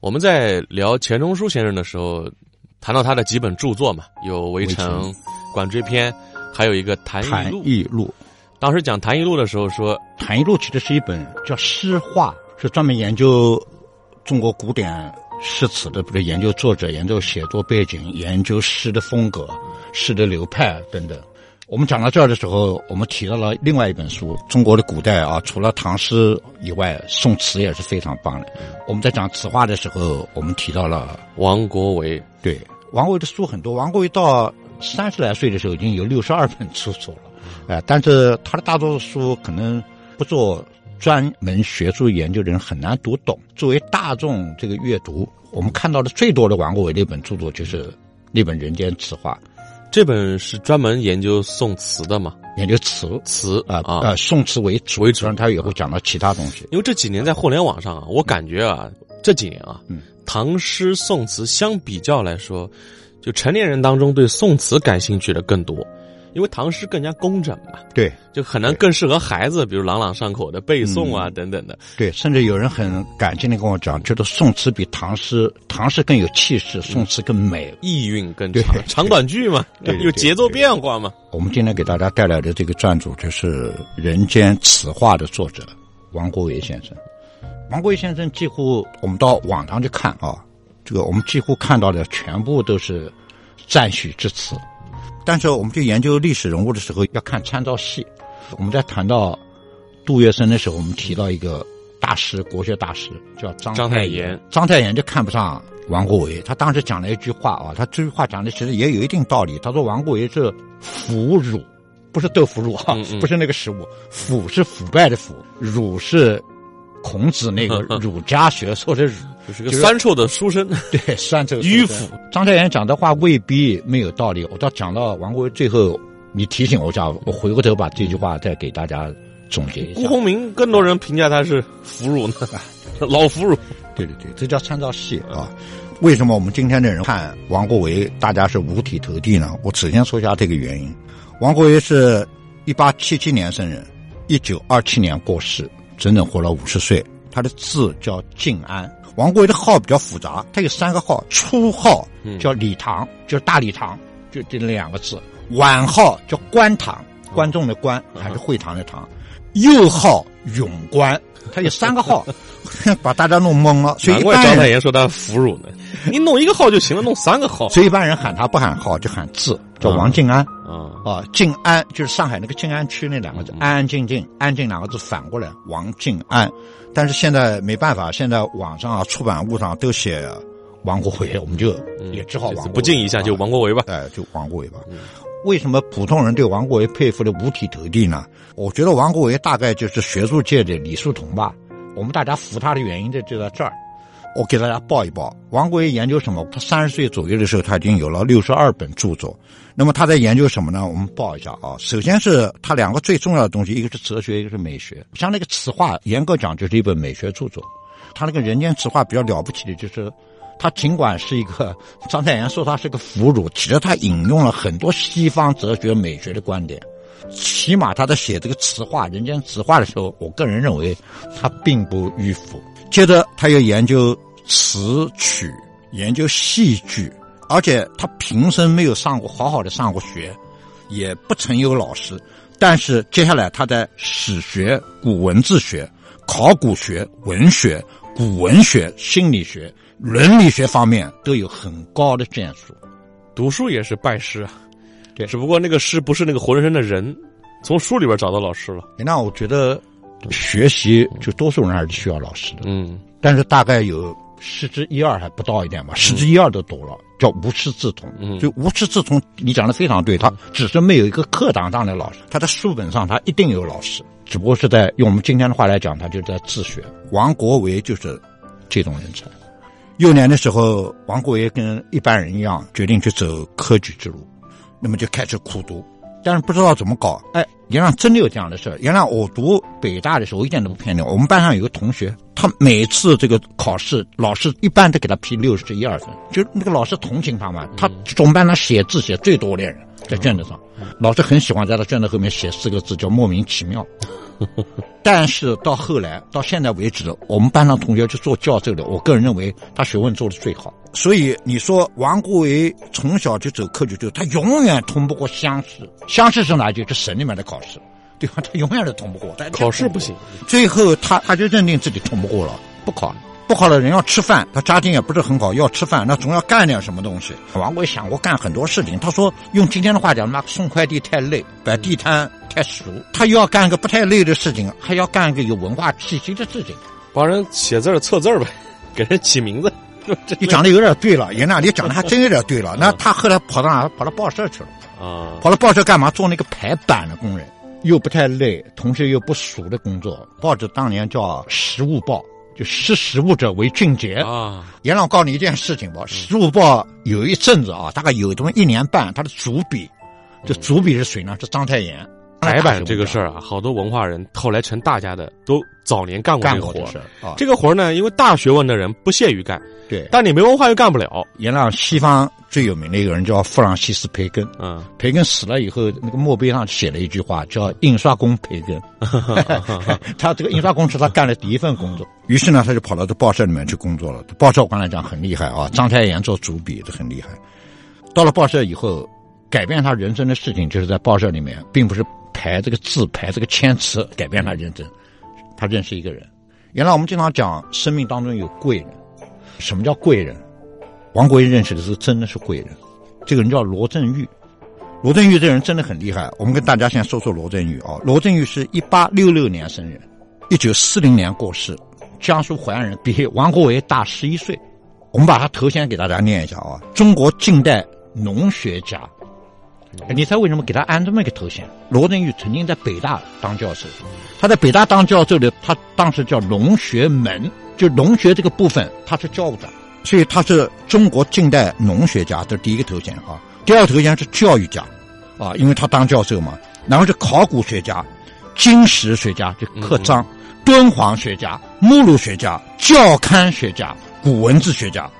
我们在聊钱钟书先生的时候，谈到他的几本著作嘛，有《围城》《管锥篇》，还有一个《谈艺录》。艺录，当时讲《谈艺录》的时候说，《谈艺录》其实是一本叫诗话，是专门研究中国古典诗词的，比如研究作者、研究写作背景、研究诗的风格、诗的流派等等。我们讲到这儿的时候，我们提到了另外一本书，中国的古代啊，除了唐诗以外，宋词也是非常棒的。我们在讲词话的时候，我们提到了王国维。对，王国维的书很多。王国维到三十来岁的时候，已经有六十二本著作了，哎，但是他的大多数书可能不做专门学术研究的人很难读懂。作为大众这个阅读，我们看到的最多的王国维的一本著作就是那本《人间词话》。这本是专门研究宋词的嘛？研究词词啊啊，宋词为主为主，然他也会讲到其他东西。因为这几年在互联网上啊，我感觉啊，这几年啊，唐诗宋词相比较来说，就成年人当中对宋词感兴趣的更多。因为唐诗更加工整嘛，对，就可能更适合孩子，比如朗朗上口的背诵啊等等的。对，甚至有人很感激的跟我讲，觉得宋词比唐诗，唐诗更有气势，宋词更美，意蕴更长，长短句嘛，有节奏变化嘛。我们今天给大家带来的这个撰主就是《人间词话》的作者王国维先生。王国维先生几乎我们到网上去看啊，这个我们几乎看到的全部都是赞许之词。但是，我们去研究历史人物的时候，要看参照系。我们在谈到杜月笙的时候，我们提到一个大师，国学大师叫张张太炎。张太炎就看不上王国维。他当时讲了一句话啊，他这句话讲的其实也有一定道理。他说王国维是腐儒，不是豆腐乳啊，不是那个食物。腐是腐败的腐，儒是孔子那个 儒家学说的儒。就是个酸臭的书生，对酸臭迂腐。张太炎讲的话未必没有道理。我到讲到王国维最后，你提醒我一下，我回过头把这句话再给大家总结一下。辜鸿铭更多人评价他是腐儒呢，老腐儒。对对对，这叫参照系啊。为什么我们今天的人看王国维，大家是五体投地呢？我首先说一下这个原因。王国维是一八七七年生人，一九二七年过世，整整活了五十岁。他的字叫静安。王国维的号比较复杂，他有三个号：初号叫礼堂，就是大礼堂，就这两个字；晚号叫观堂，观众的观还是会堂的堂；右号永观，他有三个号 把大家弄懵了。所以难怪张太炎说他腐儒呢，你弄一个号就行了，弄三个号。所以一般人喊他不喊号，就喊字，叫王静安。啊啊，静安就是上海那个静安区那两个字，安安静静，安静两个字反过来，王静安。但是现在没办法，现在网上啊、出版物上都写王国维，我们就也只好王不敬一下就王国维吧。哎，就王国维吧。为什么普通人对王国维佩服的五体投地呢？我觉得王国维大概就是学术界的李叔同吧。我们大家服他的原因就就在这儿。我给大家报一报，王国维研究什么？他三十岁左右的时候，他已经有了六十二本著作。那么他在研究什么呢？我们报一下啊。首先是他两个最重要的东西，一个是哲学，一个是美学。像那个词话，严格讲就是一本美学著作。他那个人间词话比较了不起的就是，他尽管是一个张太炎说他是个俘虏，其实他引用了很多西方哲学美学的观点。起码他在写这个词话、人间词话的时候，我个人认为他并不迂腐。接着他又研究。词曲研究戏剧，而且他平生没有上过好好的上过学，也不曾有老师。但是接下来他在史学、古文字学、考古学、文学、古文学、心理学、伦理学方面都有很高的建树。读书也是拜师啊，对，只不过那个师不是那个活生生的人，从书里边找到老师了。那我觉得学习就多数人还是需要老师的，嗯，但是大概有。十之一二还不到一点吧，十之一二都多了，叫无师自通。嗯就无师自通，你讲的非常对，他只是没有一个课堂上的老师，他的书本上他一定有老师。只不过是在用我们今天的话来讲，他就在自学。王国维就是这种人才。幼年的时候，王国维跟一般人一样，决定去走科举之路，那么就开始苦读，但是不知道怎么搞。哎，原来真的有这样的事原来我读北大的时候，我一点都不骗你。我们班上有个同学，他每次这个考试，老师一般都给他批六十一二分，就那个老师同情他嘛。他总班他写字写最多的人，在卷子上，老师很喜欢在他卷子后面写四个字，叫莫名其妙。但是到后来，到现在为止，我们班上同学去做教授的，我个人认为他学问做的最好。所以你说王国维从小就走科举就，他永远通不过乡试。乡试是哪？就是省里面的考试，对吧？他永远都通不过。考试不行，最后他他就认定自己通不过了，不考了。不好的，人要吃饭，他家境也不是很好，要吃饭，那总要干点什么东西。王国维想过干很多事情，他说用今天的话讲，妈送快递太累，摆地摊。太俗，他又要干个不太累的事情，还要干个有文化气息的事情，帮人写字测字呗，给人起名字。你讲的有点对了，爷那你讲的还真有点对了。那他后来跑到哪？跑到报社去了啊！跑到报社干嘛？做那个排版的工人，又不太累，同时又不熟的工作。报纸当年叫《食物报》，就识时务者为俊杰啊。阎老告诉你一件事情吧，《时务报》有一阵子啊，大概有这么一年半，他的主笔，这主笔是谁呢？是章太炎。排版这个事儿啊，好多文化人后来成大家的都早年干过这个活儿。这个活儿呢，因为大学问的人不屑于干，对，但你没文化又干不了。原来西方最有名的一个人叫弗朗西斯·培根，嗯，培根死了以后，那个墓碑上写了一句话，叫“印刷工培根 ”。他这个印刷工是他干的第一份工作。于是呢，他就跑到这报社里面去工作了。报社我刚才讲很厉害啊，章太炎做主笔这很厉害。到了报社以后，改变他人生的事情，就是在报社里面，并不是。排这个字，排这个签词，改变他人生。他认识一个人。原来我们经常讲，生命当中有贵人。什么叫贵人？王国维认识的是真的是贵人。这个人叫罗振玉。罗振玉这人真的很厉害。我们跟大家先说说罗振玉啊。罗振玉是一八六六年生人，一九四零年过世，江苏淮安人，比王国维大十一岁。我们把他头衔给大家念一下啊：中国近代农学家。你猜为什么给他安这么一个头衔？罗振玉曾经在北大当教授，他在北大当教授的，他当时叫农学门，就农学这个部分他是教务长，所以他是中国近代农学家，这是第一个头衔啊。第二个头衔是教育家，啊，因为他当教授嘛。然后是考古学家、金石学家，就刻章；敦煌学家、目录学家、教刊学家、古文字学家，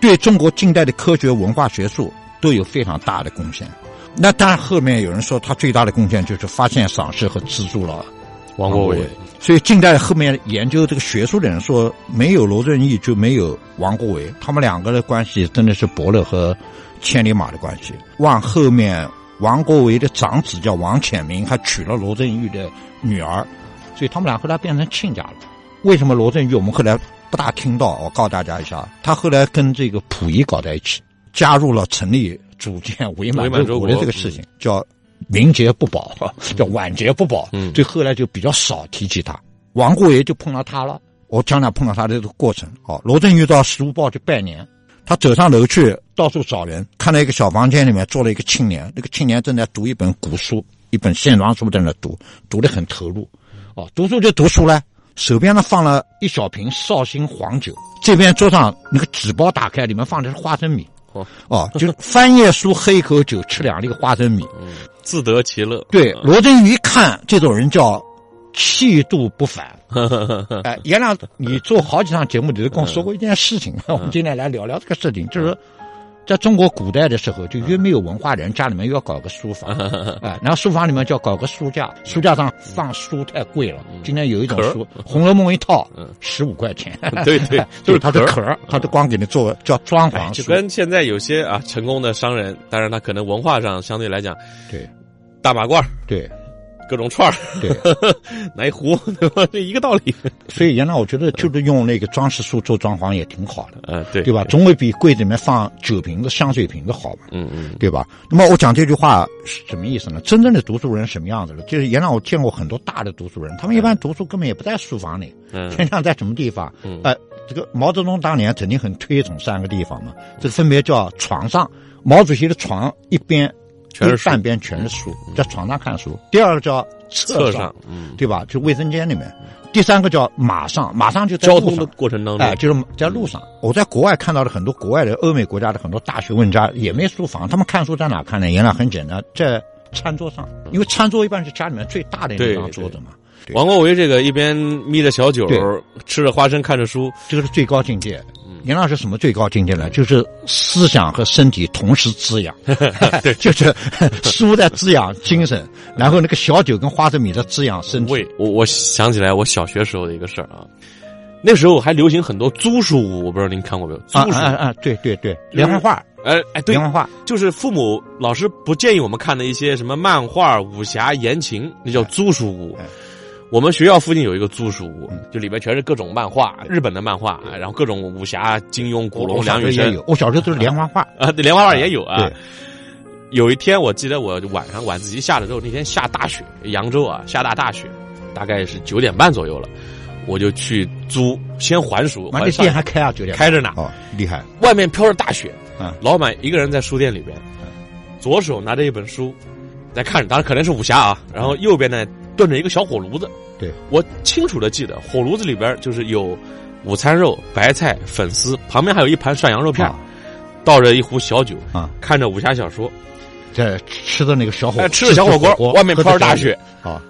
对中国近代的科学文化学术都有非常大的贡献。那当然，后面有人说他最大的贡献就是发现、赏识和资助了王国维。所以近代后面研究这个学术的人说，没有罗振玉就没有王国维，他们两个的关系真的是伯乐和千里马的关系。往后面，王国维的长子叫王潜明，还娶了罗振玉的女儿，所以他们俩后来变成亲家了。为什么罗振玉我们后来不大听到？我告诉大家一下，他后来跟这个溥仪搞在一起，加入了成立。组建伪满洲国的这个事情叫名节不保，叫晚节不保。嗯，这后来就比较少提起他。王国维就碰到他了。我讲讲碰到他的这个过程。哦，罗振玉到《时务报》去拜年，他走上楼去，到处找人，看到一个小房间里面坐了一个青年，那个青年正在读一本古书，一本线装书在那读，读得很投入。哦，读书就读书了，手边呢放了一小瓶绍兴黄酒，这边桌上那个纸包打开，里面放的是花生米。哦，就是翻页书，喝一口酒，吃两粒花生米，自得其乐。对，罗振宇一看这种人叫气度不凡。哎，原来你做好几场节目，你都跟我说过一件事情，我们今天来聊聊这个事情，就是。在中国古代的时候，就越没有文化人，家里面又要搞个书房，哎，然后书房里面就要搞个书架，书架上放书太贵了。今天有一种书《红楼梦》一套，十五块钱。对 对，就是它的壳它就光给你做叫装潢。就跟现在有些啊成功的商人，当然他可能文化上相对来讲，对，大马褂，对。各种串儿，对，拿一壶，对吧？这一个道理。所以原来我觉得就是用那个装饰书做装潢也挺好的，嗯，对，对吧？总会比柜子里面放酒瓶子、香水瓶子好嘛，嗯嗯，对吧？那么我讲这句话是什么意思呢？真正的读书人什么样子的？就是原来我见过很多大的读书人，他们一般读书根本也不在书房里，嗯，天上在什么地方？嗯，呃，这个毛泽东当年曾经很推崇三个地方嘛，这个分别叫床上，毛主席的床一边。全是半边全是书，在床上看书。第二个叫厕上，嗯，对吧？就卫生间里面。第三个叫马上，马上就在交通的过程当中，哎，就是在路上。我在国外看到了很多国外的欧美国家的很多大学问家也没书房，他们看书在哪看呢？原来很简单，在餐桌上，因为餐桌一般是家里面最大的那张桌子嘛。王国维这个一边眯着小酒，吃着花生，看着书，这个是最高境界。严老师什么最高境界呢？就是思想和身体同时滋养，对，就是 书在滋养精神，然后那个小酒跟花生米在滋养身体。我我想起来我小学时候的一个事儿啊，那时候还流行很多租书屋，我不知道您看过没有？租书啊啊，对对对，连环画，哎哎，连环画。就是父母老师不建议我们看的一些什么漫画、武侠言情，那叫租书屋。我们学校附近有一个租书屋，就里面全是各种漫画，日本的漫画，然后各种武侠、金庸、古龙、梁羽生。我小时候都是连环画啊，连环画也有啊。有一天我记得我晚上晚自习下了之后，那天下大雪，扬州啊下大大雪，大概是九点半左右了，我就去租，先还书。那店还开啊？九点开着呢。哦，厉害。外面飘着大雪，嗯，老板一个人在书店里边，左手拿着一本书在看着，当然可能是武侠啊，然后右边呢。炖着一个小火炉子，对我清楚的记得，火炉子里边就是有午餐肉、白菜、粉丝，旁边还有一盘涮羊肉片，倒着一壶小酒啊，看着武侠小说，在吃的那个小火，吃着小火锅，外面飘着大雪啊。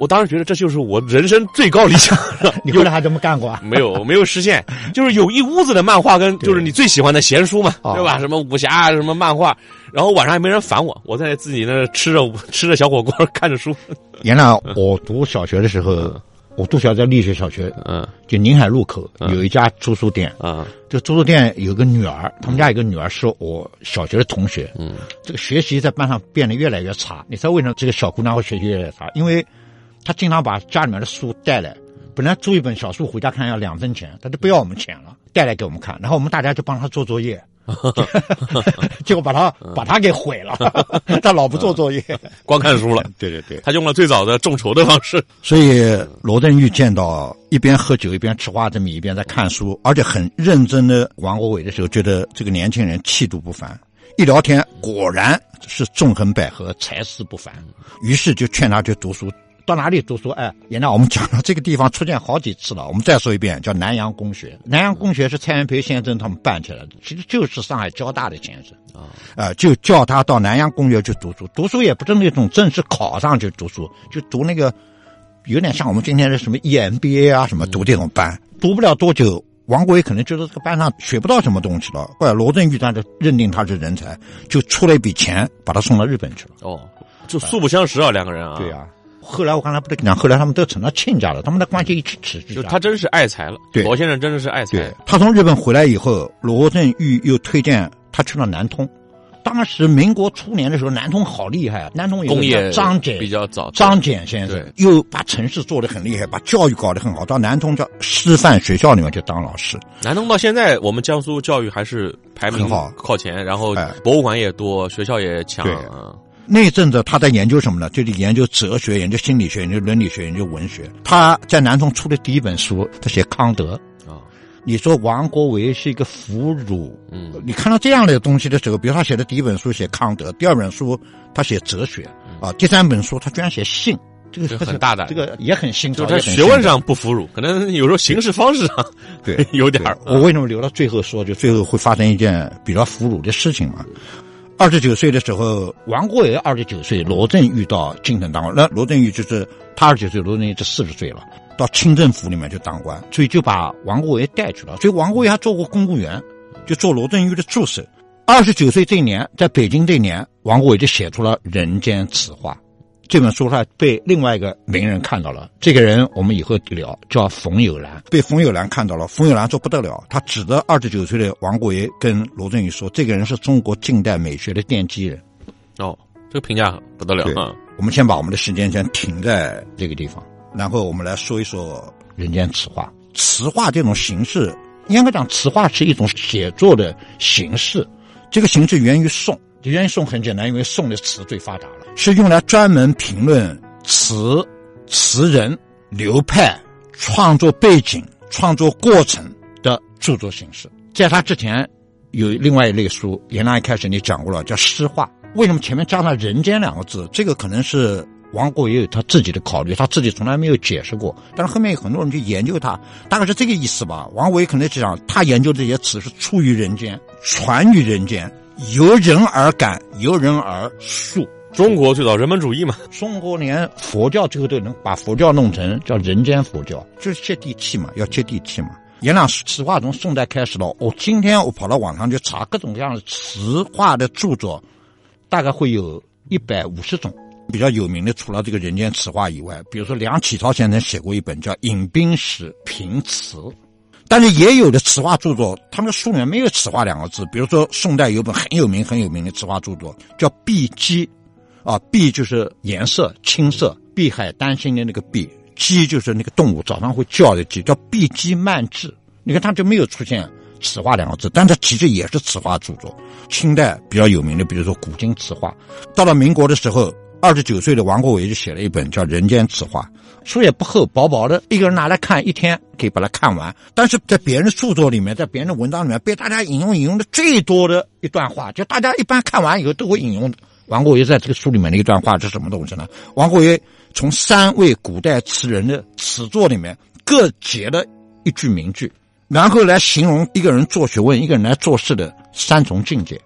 我当时觉得这就是我人生最高理想。你后来还这么干过？没有，没有实现。就是有一屋子的漫画跟就是你最喜欢的闲书嘛，对吧？什么武侠，什么漫画。然后晚上也没人烦我，我在自己那吃着吃着小火锅，看着书。原来我读小学的时候，我读小在立学小学，嗯，就宁海路口有一家租书店，啊，这租书店有个女儿，他们家有个女儿是我小学的同学，嗯，这个学习在班上变得越来越差。你知道为什么这个小姑娘会学习越来越差？因为。他经常把家里面的书带来，本来租一本小书回家看要两分钱，他就不要我们钱了，带来给我们看，然后我们大家就帮他做作业，结果把他把他给毁了，他老不做作业，光看书了。对对对，他用了最早的众筹的方式。所以罗振玉见到一边喝酒一边吃花生米一边在看书，而且很认真的王国伟的时候，觉得这个年轻人气度不凡。一聊天，果然是纵横捭阖，才思不凡，于是就劝他去读书。到哪里读书？哎，原来我们讲了这个地方出现好几次了。我们再说一遍，叫南洋公学。南洋公学是蔡元培先生他们办起来的，其实就是上海交大的前身啊。呃，就叫他到南洋公学去读书。读书也不是那种正式考上去读书，就读那个有点像我们今天的什么 EMBA 啊什么读这种班。读不了多久，王国维可能觉得这个班上学不到什么东西了。后来罗振玉他就认定他是人才，就出了一笔钱把他送到日本去了。哦，就素不相识啊，两个人啊。对呀。后来我刚才不是讲，后来他们都成了亲家了，他们的关系一直持续。就他真是爱财了，对，罗先生真的是爱财。他从日本回来以后，罗振玉又推荐他去了南通。当时民国初年的时候，南通好厉害啊！南通有个张謇，比较早，张謇先生又把城市做得很厉害，把教育搞得很好。到南通叫师范学校里面去当老师。南通到现在，我们江苏教育还是排名好靠前，然后博物馆也多，学校也强。那阵子他在研究什么呢？就是研究哲学、研究心理学、研究伦理学、研究文学。他在南通出的第一本书，他写康德。啊，你说王国维是一个俘虏？嗯，你看到这样的东西的时候，比如他写的第一本书写康德，第二本书他写哲学，啊，第三本书他居然写性，这个很大胆，这个也很新潮。学问上不俘虏，可能有时候形式方式上对 有点儿。我为什么留到最后说？就最后会发生一件比较俘虏的事情嘛？二十九岁的时候，王国维二十九岁，罗振玉到京城当官。那罗振玉就是他二十九岁，罗振玉就四十岁了，到清政府里面去当官，所以就把王国维带去了。所以王国维还做过公务员，就做罗振玉的助手。二十九岁这一年，在北京这一年，王国维就写出了《人间词话》。这本书他被另外一个名人看到了，这个人我们以后聊，叫冯友兰。被冯友兰看到了，冯友兰说不得了，他指着二十九岁的王国维跟罗振宇说：“这个人是中国近代美学的奠基人。”哦，这个评价不得了啊！我们先把我们的时间先停在这个地方，然后我们来说一说《人间词话》。词话这种形式，应该讲词话是一种写作的形式，这个形式源于宋。源于宋很简单，因为宋的词最发达了。是用来专门评论词、词人、流派、创作背景、创作过程的著作形式。在他之前，有另外一类书，原来一开始你讲过了，叫诗话。为什么前面加了“人间”两个字？这个可能是王国维有他自己的考虑，他自己从来没有解释过。但是后面有很多人去研究他，大概是这个意思吧。王维可能就想，他研究这些词是出于人间，传于人间，由人而感，由人而述。中国最早人本主义嘛，中国连佛教最后都能把佛教弄成叫人间佛教，就是接地气嘛，要接地气嘛。颜良词话从宋代开始了，我今天我跑到网上去查各种各样的词话的著作，大概会有一百五十种。比较有名的，除了这个人间词话以外，比如说梁启超先生写过一本叫《饮冰史评词》，但是也有的词话著作，他们的书里面没有“词话”两个字。比如说宋代有本很有名、很有名的词话著作叫《碧鸡》，啊，碧就是颜色青色，碧海丹心的那个碧，鸡就是那个动物早上会叫的鸡，叫《碧鸡漫志》。你看，它就没有出现“词话”两个字，但它其实也是词话著作。清代比较有名的，比如说《古今词话》，到了民国的时候。二十九岁的王国维就写了一本叫《人间词话》，书也不厚，薄薄的，一个人拿来看一天可以把它看完。但是在别人的著作里面，在别人的文章里面，被大家引用引用的最多的一段话，就大家一般看完以后都会引用王国维在这个书里面的一段话是什么东西呢？王国维从三位古代词人的词作里面各截了一句名句，然后来形容一个人做学问、一个人来做事的三重境界。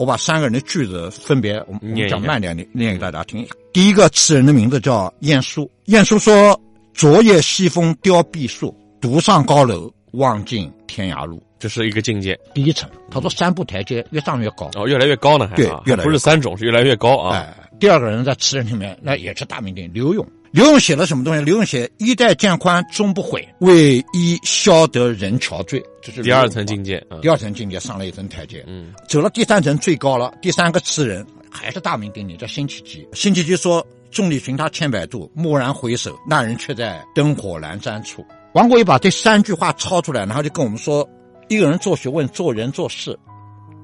我把三个人的句子分别，我们讲慢点，念念给大家听。第一个词人的名字叫晏殊，晏殊说：“昨夜西风凋碧树，独上高楼，望尽天涯路。”这是一个境界，第一层。他说三步台阶，越上越高。哦，越来越高呢，还对，越来不是三种，是越来越高啊。哎，第二个人在词人里面，那也是大名鼎刘永。刘永写了什么东西？刘永写“衣带渐宽终不悔，为伊消得人憔悴”，这是第二层境界。第二层境界上了一层台阶。嗯，走了第三层最高了。第三个词人还是大名鼎鼎，叫辛弃疾。辛弃疾说：“众里寻他千百度，蓦然回首，那人却在灯火阑珊处。”王国维把这三句话抄出来，然后就跟我们说：一个人做学问、做人、做事，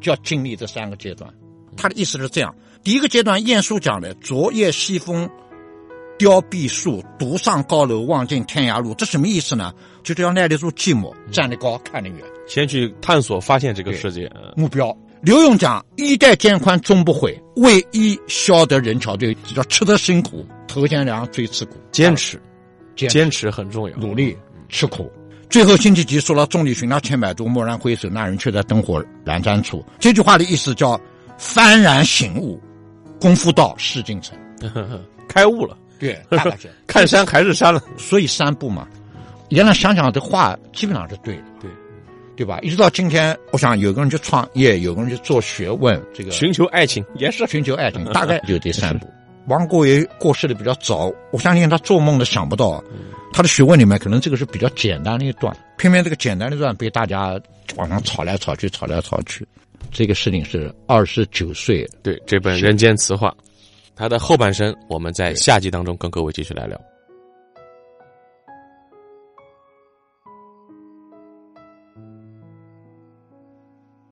就要经历这三个阶段。他的意思是这样：第一个阶段，晏殊讲的“昨夜西风”。凋碧树，独上高楼，望尽天涯路。这什么意思呢？就是要耐得住寂寞，站得高，看得远，先去探索、发现这个世界。目标。刘墉讲：“衣带渐宽终不悔，为伊消得人憔悴。”叫吃得辛苦，头先凉，最刺骨。坚持，坚持很重要。努力，吃苦。最后，辛弃疾说了：“众里寻他千百度，蓦然回首，那人却在灯火阑珊处。”这句话的意思叫幡然醒悟，功夫到，事竟成，开悟了。对，看山还是山了，所以三步嘛。原来想想这话基本上是对的，对，对吧？一直到今天，我想有个人去创业，有个人去做学问，这个寻求爱情也是寻求爱情，大概就这三步。王国维过世的比较早，我相信他做梦都想不到，他的学问里面可能这个是比较简单的一段，偏偏这个简单的段被大家往上吵来吵去，吵来吵去。这个事情是二十九岁，对这本《人间词话》。它的后半生，我们在下集当中跟各位继续来聊。